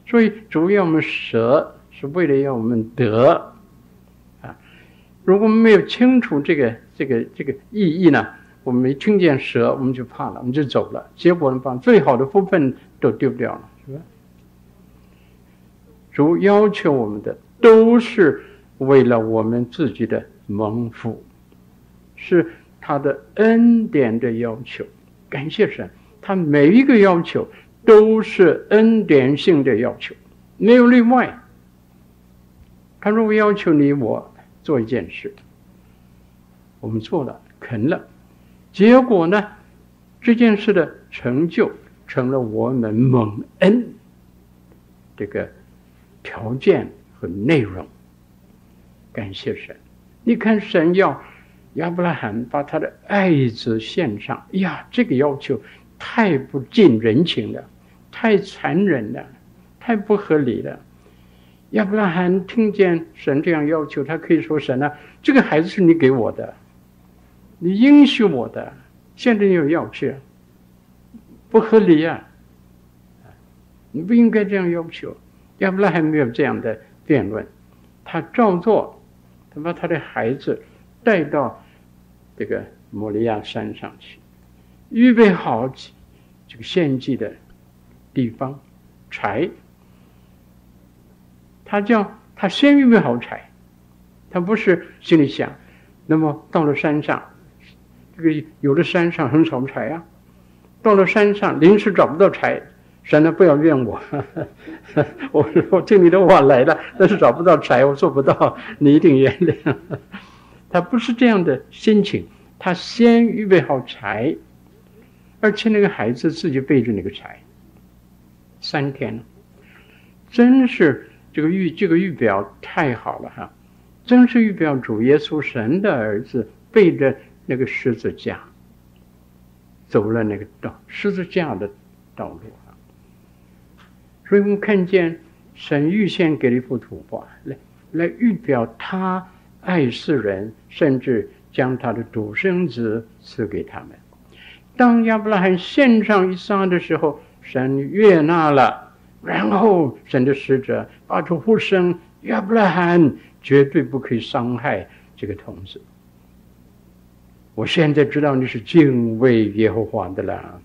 所以主要我们舍，是为了要我们得啊。如果没有清楚这个这个这个意义呢，我们没听见舍，我们就怕了，我们就走了，结果呢，把最好的福分都丢掉了，是吧？主要求我们的都是为了我们自己的蒙福，是他的恩典的要求。感谢神，他每一个要求都是恩典性的要求，没有例外。他如果要求你我做一件事，我们做了，肯了，结果呢，这件事的成就成了我们蒙恩这个。条件和内容，感谢神。你看，神要亚伯拉罕把他的爱子献上，呀，这个要求太不近人情了，太残忍了，太不合理了。亚伯拉罕听见神这样要求，他可以说：“神啊，这个孩子是你给我的，你应许我的，现在你又要去，不合理呀，啊，你不应该这样要求。”亚伯拉罕没有这样的辩论，他照做，他把他的孩子带到这个摩利亚山上去，预备好这个献祭的地方，柴。他叫他先预备好柴，他不是心里想，那么到了山上，这个有的山上很少柴啊，到了山上临时找不到柴。神呢，不要怨我，我我听你的话来了，但是找不到柴，我做不到，你一定原谅。他不是这样的心情，他先预备好柴，而且那个孩子自己背着那个柴，三天，真是这个预这个预表太好了哈，真是预表主耶稣神的儿子背着那个十字架，走了那个道十字架的道路。所以我们看见神预先给了一幅图画，来来预表他爱世人，甚至将他的独生子赐给他们。当亚伯拉罕献上一撒的时候，神悦纳了，然后神的使者发出呼声：亚伯拉罕绝对不可以伤害这个童子。我现在知道你是敬畏耶和华的了，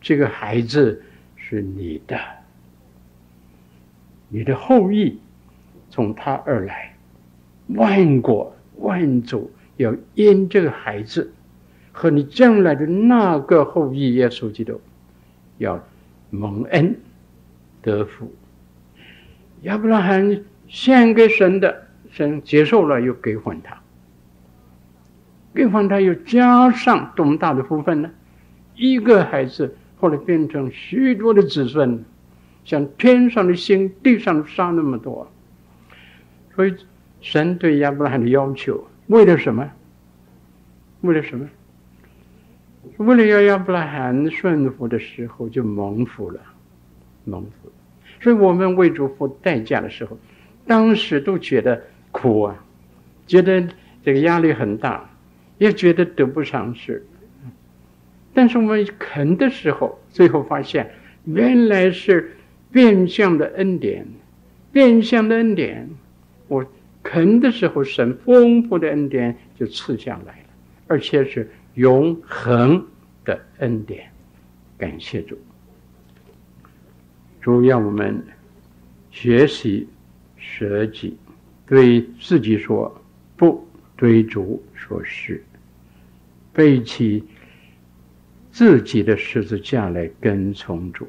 这个孩子是你的。你的后裔从他而来，万国万族要因这个孩子和你将来的那个后裔耶稣基督要蒙恩得福。亚伯拉罕献给神的，神接受了又给还他，给还他又加上多么大的福分呢？一个孩子后来变成许多的子孙。像天上的星，地上的沙那么多，所以神对亚伯拉罕的要求，为了什么？为了什么？为了要亚伯拉罕顺服的时候就蒙福了，蒙福。所以我们为主付代价的时候，当时都觉得苦啊，觉得这个压力很大，也觉得得不偿失。但是我们肯的时候，最后发现原来是。变相的恩典，变相的恩典，我肯的时候，神丰富的恩典就赐下来了，而且是永恒的恩典。感谢主，主要我们学习舍己，对自己说不，对主说是，背起自己的十字架来跟从主。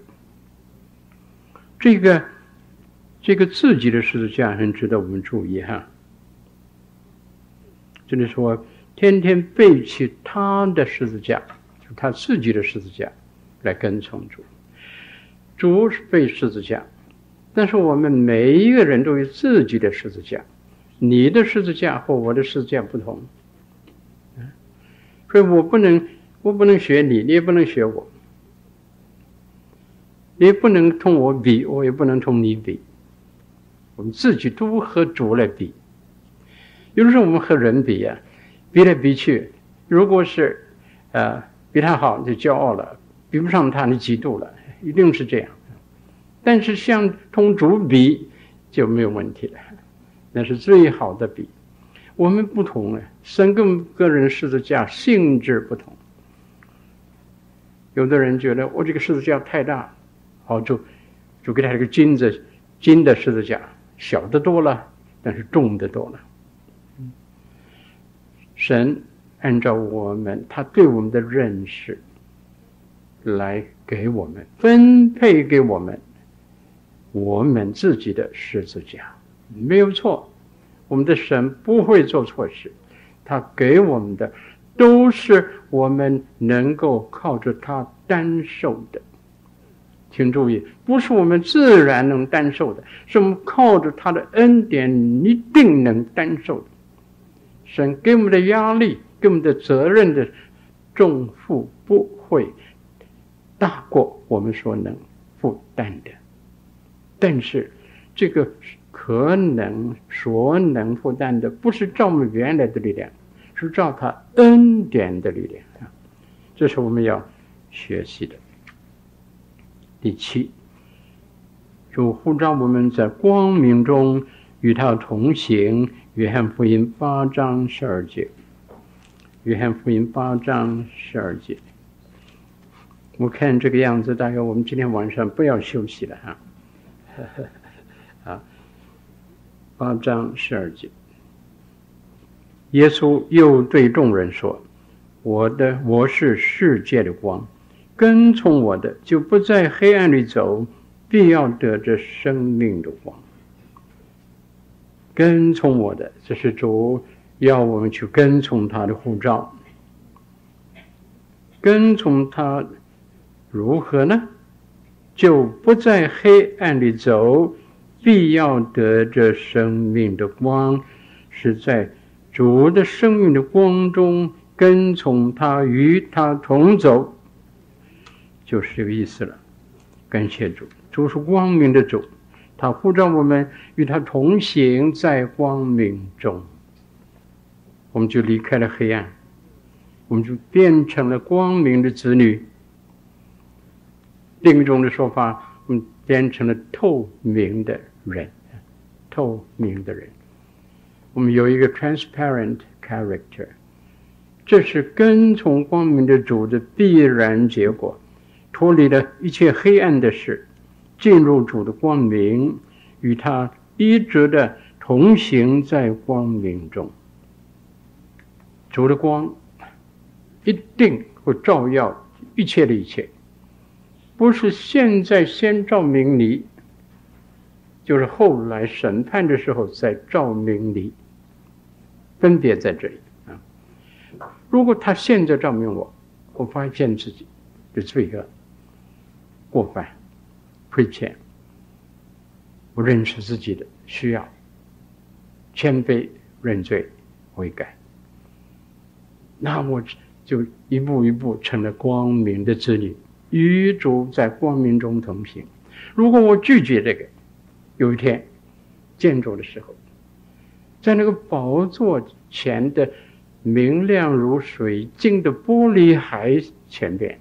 这个，这个自己的十字架很值得我们注意哈。这里说，天天背起他的十字架，就他自己的十字架来跟从主。主是背十字架，但是我们每一个人都有自己的十字架。你的十字架和我的十字架不同，所以我不能，我不能学你，你也不能学我。你不能同我比，我也不能同你比。我们自己都和主来比。有的时候我们和人比呀、啊，比来比去，如果是呃比他好，就骄傲了；比不上他，你嫉妒了，一定是这样。但是像同主比就没有问题了，那是最好的比。我们不同啊，神跟个人十字架性质不同。有的人觉得我这个十字架太大，好就就给他这个金子金的十字架，小的多了，但是重的多了。神按照我们他对我们的认识来给我们分配给我们我们自己的十字架，没有错。我们的神不会做错事，他给我们的。都是我们能够靠着他担受的，请注意，不是我们自然能担受的，是我们靠着他的恩典一定能担受的。神给我们的压力，给我们的责任的重负不会大过我们所能负担的，但是这个可能所能负担的，不是照我们原来的力量。是照他恩典的力量啊，这是我们要学习的。第七，主呼召我们在光明中与他同行。约翰福音八章十二节。约翰福音八章十二节。我看这个样子，大概我们今天晚上不要休息了哈。啊，八章十二节。耶稣又对众人说：“我的我是世界的光，跟从我的就不在黑暗里走，必要得着生命的光。跟从我的，这是主要我们去跟从他的护照。跟从他如何呢？就不在黑暗里走，必要得着生命的光，是在。”主的生命的光中，跟从他，与他同走，就是这个意思了。感谢主，主是光明的主，他呼召我们与他同行在光明中，我们就离开了黑暗，我们就变成了光明的子女。另一种的说法，我们变成了透明的人，透明的人。我们有一个 transparent character，这是跟从光明的主的必然结果，脱离了一切黑暗的事，进入主的光明，与他一直的同行在光明中。主的光一定会照耀一切的一切，不是现在先照明你，就是后来审判的时候再照明你。分别在这里啊！如果他现在照明我，我发现自己的罪恶、过犯、亏欠，不认识自己的需要，谦卑认罪悔改，那我就一步一步成了光明的子女，与主在光明中同行。如果我拒绝这个，有一天见主的时候，在那个宝座前的明亮如水晶的玻璃海前边，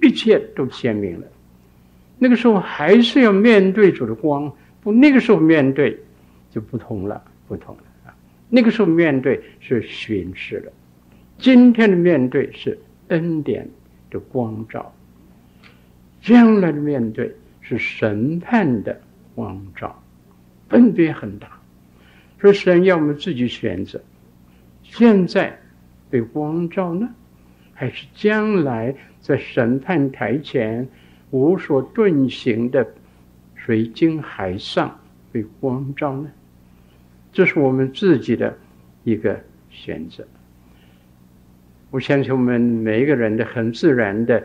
一切都鲜明了。那个时候还是要面对主的光，不，那个时候面对就不同了，不同了啊！那个时候面对是巡视了，今天的面对是恩典的光照，将来的面对是审判的光照，分别很大。说神要我们自己选择，现在被光照呢，还是将来在审判台前无所遁形的水晶海上被光照呢？这是我们自己的一个选择。我相信我们每一个人的很自然的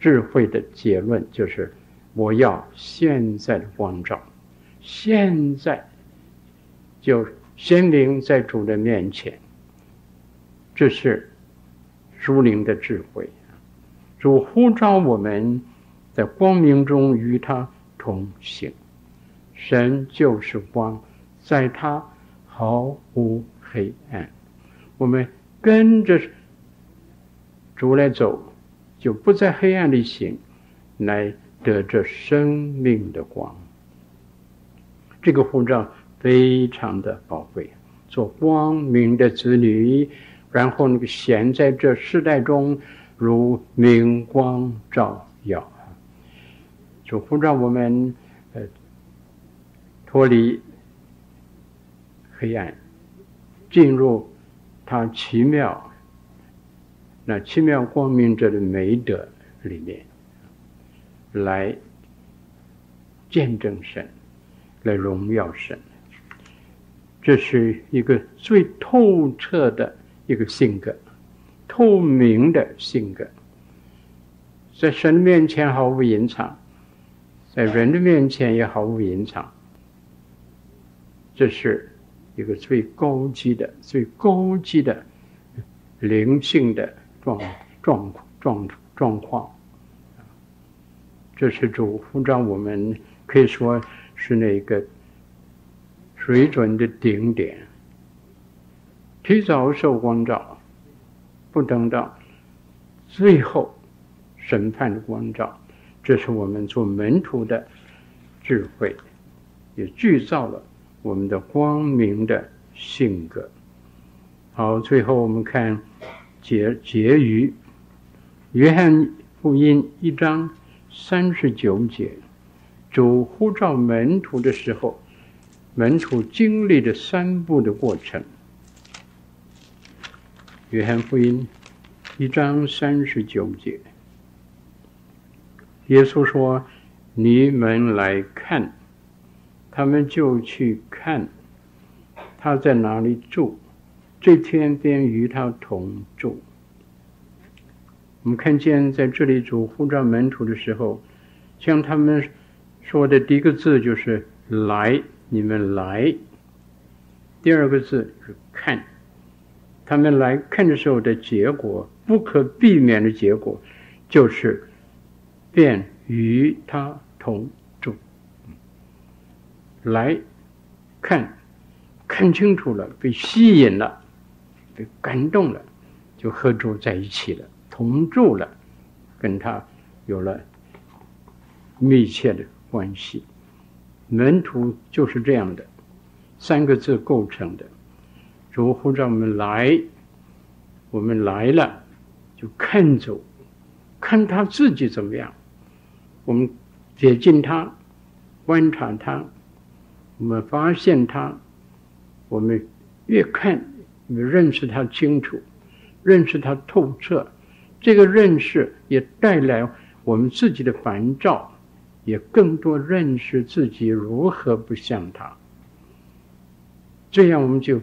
智慧的结论就是：我要现在的光照，现在。就鲜明在主的面前，这是属灵的智慧。主呼召我们在光明中与他同行，神就是光，在他毫无黑暗。我们跟着主来走，就不在黑暗里行，来得着生命的光。这个呼召非常的宝贵，做光明的子女，然后那个显在这世代中如明光照耀。主呼召我们，呃，脱离黑暗，进入他奇妙、那奇妙光明者的美德里面，来见证神，来荣耀神。这是一个最透彻的一个性格，透明的性格，在神面前毫无隐藏。在人的面前也毫无隐藏，这是一个最高级的、最高级的灵性的状状状状况。这是主呼召我们，可以说是那个水准的顶点。提早受光照，不等到最后审判的光照。这是我们做门徒的智慧，也铸造了我们的光明的性格。好，最后我们看结结语，约翰福音一章三十九节，主呼召门徒的时候，门徒经历的三步的过程。约翰福音一章三十九节。耶稣说：“你们来看。”他们就去看，他在哪里住，这天便与他同住。我们看见在这里主呼召门徒的时候，像他们说的第一个字就是“来”，你们来；第二个字是“看”，他们来看的时候的结果，不可避免的结果，就是。便与他同住，来看，看清楚了，被吸引了，被感动了，就合住在一起了，同住了，跟他有了密切的关系。门徒就是这样的，三个字构成的。主呼召我们来，我们来了，就看走，看他自己怎么样。我们接近他，观察他，我们发现他，我们越看越认识他清楚，认识他透彻。这个认识也带来我们自己的烦躁，也更多认识自己如何不像他。这样我们就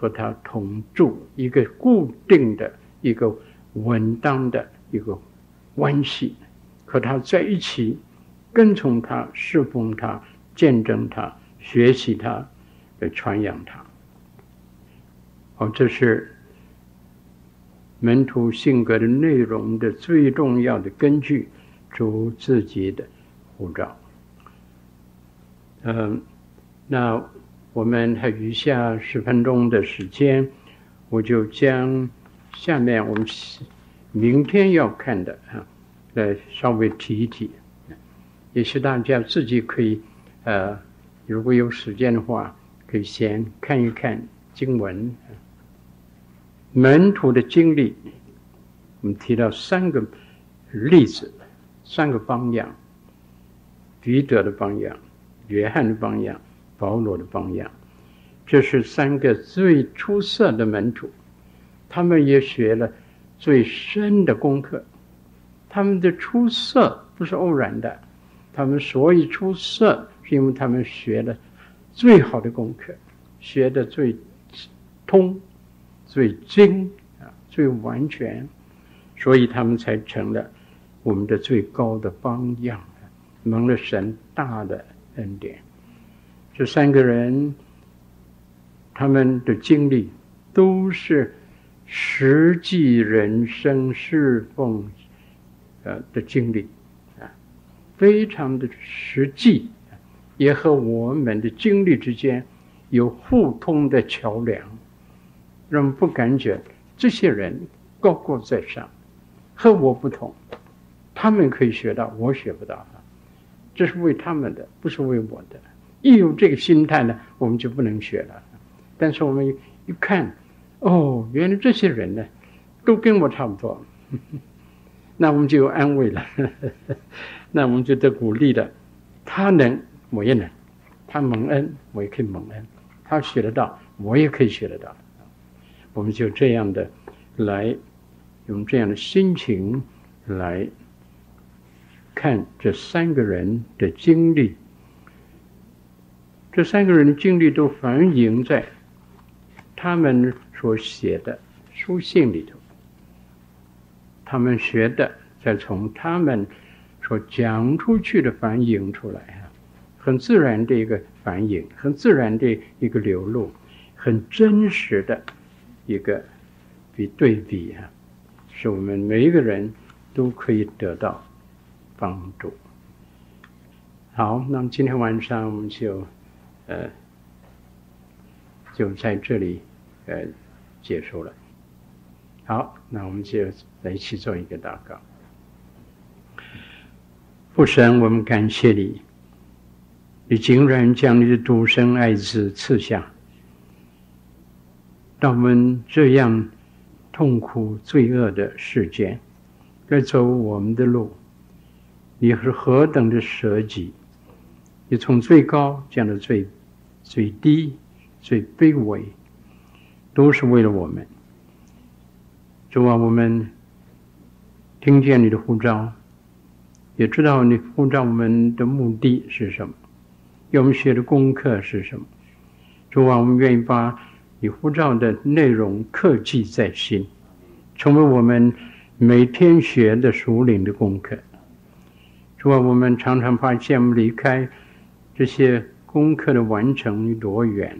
和他同住，一个固定的、一个稳当的一个关系。和他在一起，跟从他，侍奉他，见证他，学习他，来传扬他。好，这是门徒性格的内容的最重要的根据，主自己的护照。嗯，那我们还余下十分钟的时间，我就将下面我们明天要看的啊。来稍微提一提，也许大家自己可以，呃，如果有时间的话，可以先看一看经文。门徒的经历，我们提到三个例子，三个榜样：彼得的榜样、约翰的榜样、保罗的榜样。这是三个最出色的门徒，他们也学了最深的功课。他们的出色不是偶然的，他们所以出色，是因为他们学了最好的功课，学的最通、最精啊、最完全，所以他们才成了我们的最高的榜样，蒙了神大的恩典。这三个人，他们的经历都是实际人生侍奉。呃的经历啊，非常的实际，也和我们的经历之间有互通的桥梁，让我们不感觉这些人高高在上，和我不同，他们可以学到，我学不到。这是为他们的，不是为我的。一有这个心态呢，我们就不能学了。但是我们一看，哦，原来这些人呢，都跟我差不多，那我们就有安慰了，那我们就得鼓励了。他能，我也能；他蒙恩，我也可以蒙恩；他学得到，我也可以学得到。我们就这样的来，用这样的心情来。看这三个人的经历，这三个人的经历都反映在他们所写的书信里头。他们学的，再从他们所讲出去的反映出来啊，很自然的一个反应，很自然的一个流露，很真实的一个比对比啊，是我们每一个人都可以得到。帮助。好，那么今天晚上我们就，呃，就在这里，呃，结束了。好，那我们就来一起做一个祷告。父神，我们感谢你，你竟然将你的独生爱子赐下，让我们这样痛苦罪恶的世间，来走我们的路。你是何等的舍己！你从最高降到最最低、最卑微，都是为了我们。主啊，我们听见你的呼召，也知道你呼召我们的目的是什么，要我们学的功课是什么。主啊，我们愿意把你呼召的内容刻记在心，成为我们每天学的属灵的功课。主啊，我们常常发现，我们离开这些功课的完成有多远。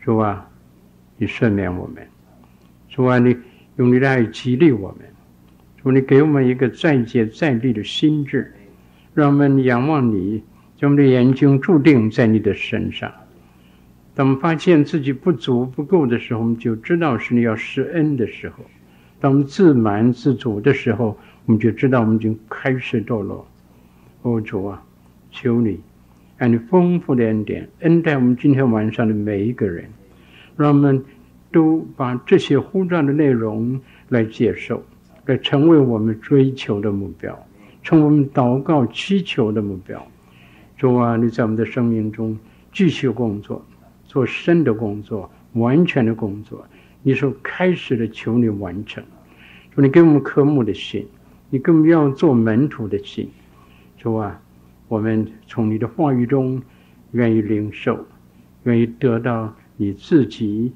主啊，你赦免我们。主啊，你用你的爱激励我们。主，你给我们一个再接再厉的心志，让我们仰望你，将我们的眼睛注定在你的身上。当我们发现自己不足不够的时候，我们就知道是你要施恩的时候；当我们自满自足的时候，我们就知道我们已经开始堕落，哦主啊，求你按你丰富的恩典恩待我们今天晚上的每一个人，让我们都把这些呼召的内容来接受，来成为我们追求的目标，成为我们祷告祈求的目标。主啊，你在我们的生命中继续工作，做深的工作，完全的工作。你说开始的，求你完成。主，你给我们科目的心。你更要做门徒的心，主啊，我们从你的话语中愿意领受，愿意得到你自己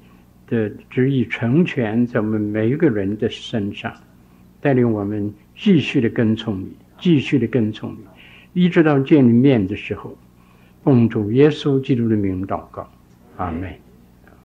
的旨意成全在我们每一个人的身上，带领我们继续的跟从你，继续的跟从你，一直到见你面的时候，奉主耶稣基督的名祷告，阿门。